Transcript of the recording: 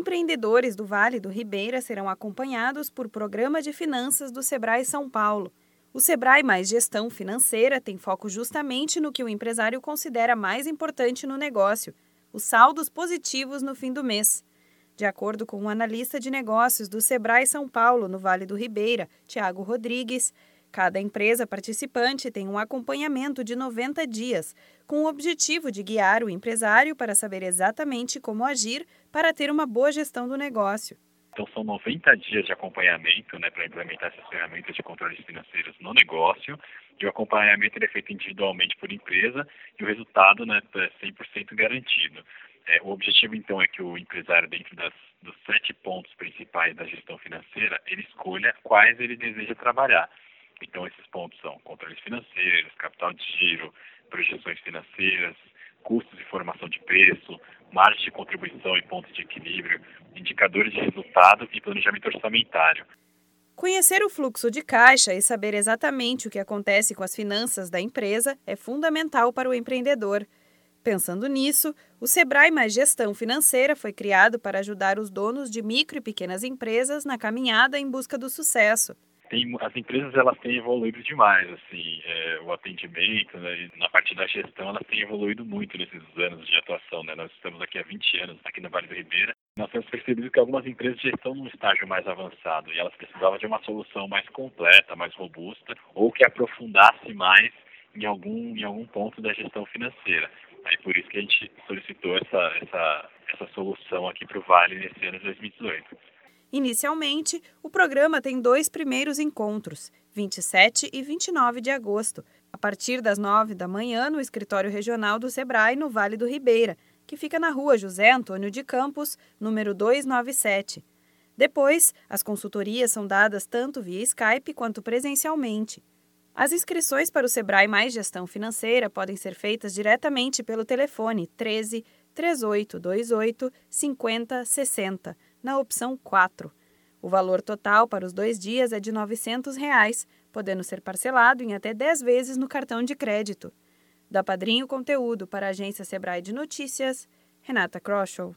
Empreendedores do Vale do Ribeira serão acompanhados por programa de finanças do Sebrae São Paulo. O Sebrae Mais Gestão Financeira tem foco justamente no que o empresário considera mais importante no negócio: os saldos positivos no fim do mês. De acordo com um analista de negócios do Sebrae São Paulo, no Vale do Ribeira, Tiago Rodrigues, cada empresa participante tem um acompanhamento de 90 dias, com o objetivo de guiar o empresário para saber exatamente como agir para ter uma boa gestão do negócio. Então, são 90 dias de acompanhamento né, para implementar essas ferramentas de controles financeiros no negócio. E o acompanhamento é feito individualmente por empresa e o resultado né, é 100% garantido. É, o objetivo, então, é que o empresário, dentro das, dos sete pontos principais da gestão financeira, ele escolha quais ele deseja trabalhar. Então, esses pontos são controles financeiros, capital de giro, projeções financeiras, custos de formação de preço, margem de contribuição e pontos de equilíbrio, indicadores de resultado e planejamento orçamentário. Conhecer o fluxo de caixa e saber exatamente o que acontece com as finanças da empresa é fundamental para o empreendedor. Pensando nisso, o Sebrae Mais Gestão Financeira foi criado para ajudar os donos de micro e pequenas empresas na caminhada em busca do sucesso tem, as empresas elas têm evoluído demais, assim, é, o atendimento, né, na parte da gestão elas têm evoluído muito nesses anos de atuação, né, nós estamos aqui há 20 anos, aqui no Vale do Ribeira, nós temos percebido que algumas empresas já estão num estágio mais avançado e elas precisavam de uma solução mais completa, mais robusta, ou que aprofundasse mais em algum, em algum ponto da gestão financeira. Aí por isso que a gente solicitou essa, essa, essa solução aqui para o Vale nesse ano de 2018. Inicialmente, o programa tem dois primeiros encontros, 27 e 29 de agosto, a partir das 9 da manhã no escritório regional do Sebrae no Vale do Ribeira, que fica na rua José Antônio de Campos, número 297. Depois, as consultorias são dadas tanto via Skype quanto presencialmente. As inscrições para o Sebrae Mais Gestão Financeira podem ser feitas diretamente pelo telefone 13 3828 5060 na opção 4. O valor total para os dois dias é de 900 reais, podendo ser parcelado em até 10 vezes no cartão de crédito. Da Padrinho Conteúdo para a agência Sebrae de Notícias, Renata Kroschel.